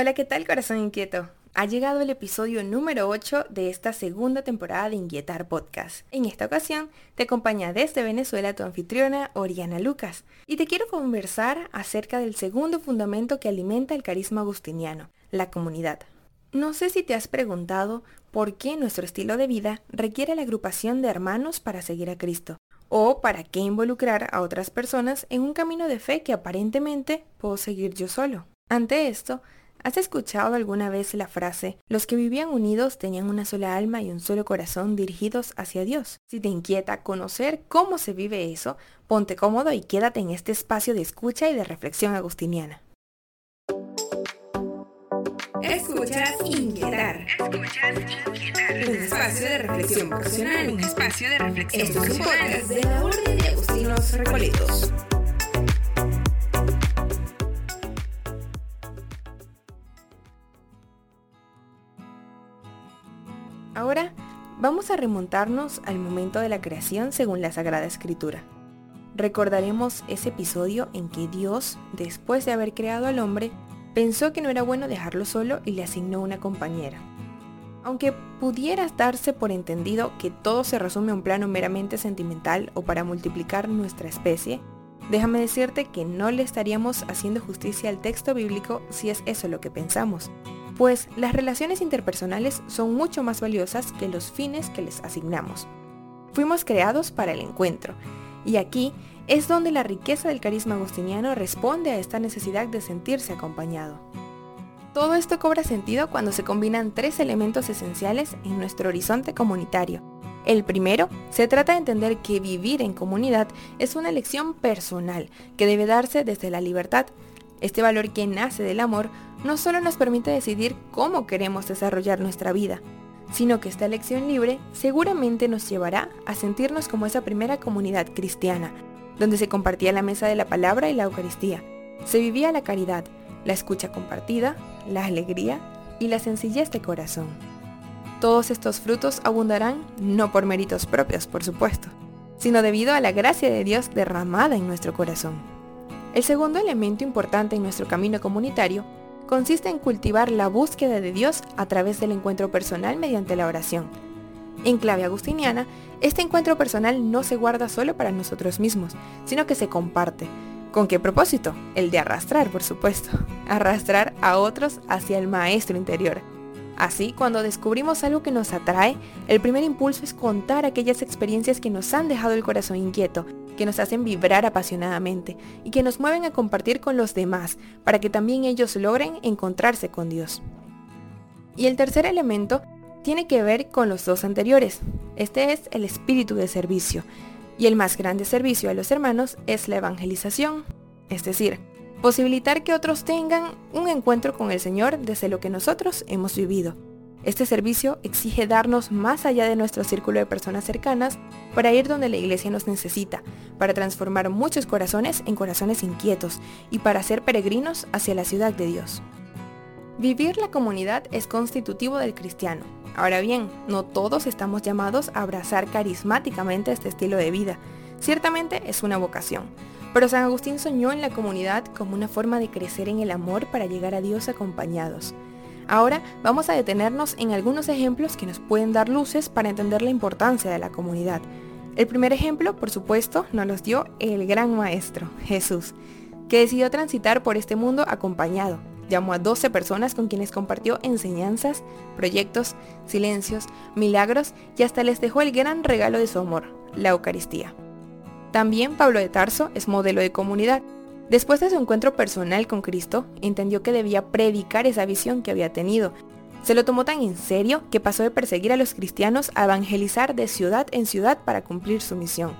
Hola, ¿qué tal corazón inquieto? Ha llegado el episodio número 8 de esta segunda temporada de Inquietar Podcast. En esta ocasión te acompaña desde Venezuela tu anfitriona Oriana Lucas y te quiero conversar acerca del segundo fundamento que alimenta el carisma agustiniano, la comunidad. No sé si te has preguntado por qué nuestro estilo de vida requiere la agrupación de hermanos para seguir a Cristo, o para qué involucrar a otras personas en un camino de fe que aparentemente puedo seguir yo solo. Ante esto, ¿Has escuchado alguna vez la frase, los que vivían unidos tenían una sola alma y un solo corazón dirigidos hacia Dios? Si te inquieta conocer cómo se vive eso, ponte cómodo y quédate en este espacio de escucha y de reflexión agustiniana. Escuchas Inquietar. Escuchas Inquietar. Un espacio de reflexión vocacional. Un espacio de reflexión Esto es un podcast de la Orden de Agustinos Recoletos. Vamos a remontarnos al momento de la creación según la Sagrada Escritura. Recordaremos ese episodio en que Dios, después de haber creado al hombre, pensó que no era bueno dejarlo solo y le asignó una compañera. Aunque pudiera darse por entendido que todo se resume a un plano meramente sentimental o para multiplicar nuestra especie, déjame decirte que no le estaríamos haciendo justicia al texto bíblico si es eso lo que pensamos, pues las relaciones interpersonales son mucho más valiosas que los fines que les asignamos. Fuimos creados para el encuentro, y aquí es donde la riqueza del carisma agustiniano responde a esta necesidad de sentirse acompañado. Todo esto cobra sentido cuando se combinan tres elementos esenciales en nuestro horizonte comunitario. El primero, se trata de entender que vivir en comunidad es una elección personal que debe darse desde la libertad, este valor que nace del amor no solo nos permite decidir cómo queremos desarrollar nuestra vida, sino que esta elección libre seguramente nos llevará a sentirnos como esa primera comunidad cristiana, donde se compartía la mesa de la palabra y la Eucaristía. Se vivía la caridad, la escucha compartida, la alegría y la sencillez de corazón. Todos estos frutos abundarán no por méritos propios, por supuesto, sino debido a la gracia de Dios derramada en nuestro corazón. El segundo elemento importante en nuestro camino comunitario consiste en cultivar la búsqueda de Dios a través del encuentro personal mediante la oración. En clave agustiniana, este encuentro personal no se guarda solo para nosotros mismos, sino que se comparte. ¿Con qué propósito? El de arrastrar, por supuesto. Arrastrar a otros hacia el maestro interior. Así, cuando descubrimos algo que nos atrae, el primer impulso es contar aquellas experiencias que nos han dejado el corazón inquieto que nos hacen vibrar apasionadamente y que nos mueven a compartir con los demás para que también ellos logren encontrarse con Dios. Y el tercer elemento tiene que ver con los dos anteriores. Este es el espíritu de servicio. Y el más grande servicio a los hermanos es la evangelización, es decir, posibilitar que otros tengan un encuentro con el Señor desde lo que nosotros hemos vivido este servicio exige darnos más allá de nuestro círculo de personas cercanas para ir donde la iglesia nos necesita, para transformar muchos corazones en corazones inquietos y para ser peregrinos hacia la ciudad de Dios. Vivir la comunidad es constitutivo del cristiano. Ahora bien, no todos estamos llamados a abrazar carismáticamente este estilo de vida. Ciertamente es una vocación, pero San Agustín soñó en la comunidad como una forma de crecer en el amor para llegar a Dios acompañados. Ahora vamos a detenernos en algunos ejemplos que nos pueden dar luces para entender la importancia de la comunidad. El primer ejemplo, por supuesto, nos los dio el gran maestro, Jesús, que decidió transitar por este mundo acompañado. Llamó a 12 personas con quienes compartió enseñanzas, proyectos, silencios, milagros y hasta les dejó el gran regalo de su amor, la Eucaristía. También Pablo de Tarso es modelo de comunidad Después de su encuentro personal con Cristo, entendió que debía predicar esa visión que había tenido. Se lo tomó tan en serio que pasó de perseguir a los cristianos a evangelizar de ciudad en ciudad para cumplir su misión.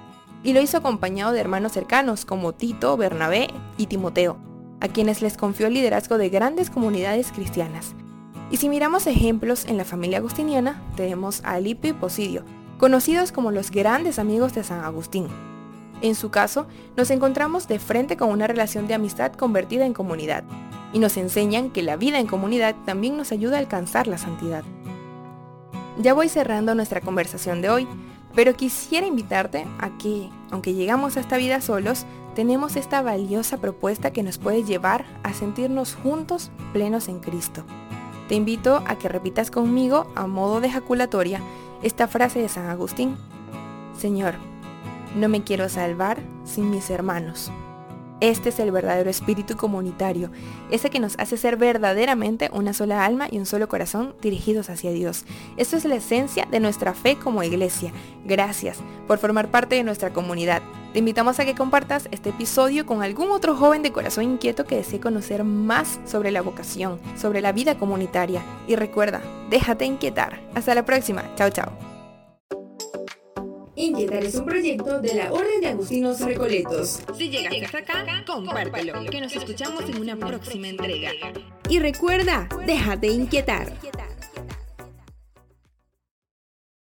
Y lo hizo acompañado de hermanos cercanos como Tito, Bernabé y Timoteo, a quienes les confió el liderazgo de grandes comunidades cristianas. Y si miramos ejemplos en la familia agustiniana, tenemos a Alipo y Posidio, conocidos como los grandes amigos de San Agustín, en su caso, nos encontramos de frente con una relación de amistad convertida en comunidad, y nos enseñan que la vida en comunidad también nos ayuda a alcanzar la santidad. Ya voy cerrando nuestra conversación de hoy, Pero quisiera invitarte a que, aunque llegamos a esta vida solos, tenemos esta valiosa propuesta que nos puede llevar a sentirnos juntos plenos en Cristo. Te invito a que repitas conmigo, a modo de ejaculatoria, esta frase de San Agustín. Señor, no me quiero salvar sin mis hermanos. Este es el verdadero espíritu comunitario, ese que nos hace ser verdaderamente una sola alma y un solo corazón dirigidos hacia Dios. Esto es la esencia de nuestra fe como iglesia. Gracias por formar parte de nuestra comunidad. Te invitamos a que compartas este episodio con algún otro joven de corazón inquieto que desee conocer más sobre la vocación, sobre la vida comunitaria. Y recuerda, déjate inquietar. Hasta la próxima. Chao, chao. Inquietar es un proyecto de la Orden de Agustinos Recoletos. Si llegaste hasta acá, compártelo, que nos escuchamos en una próxima entrega. Y recuerda, déjate inquietar.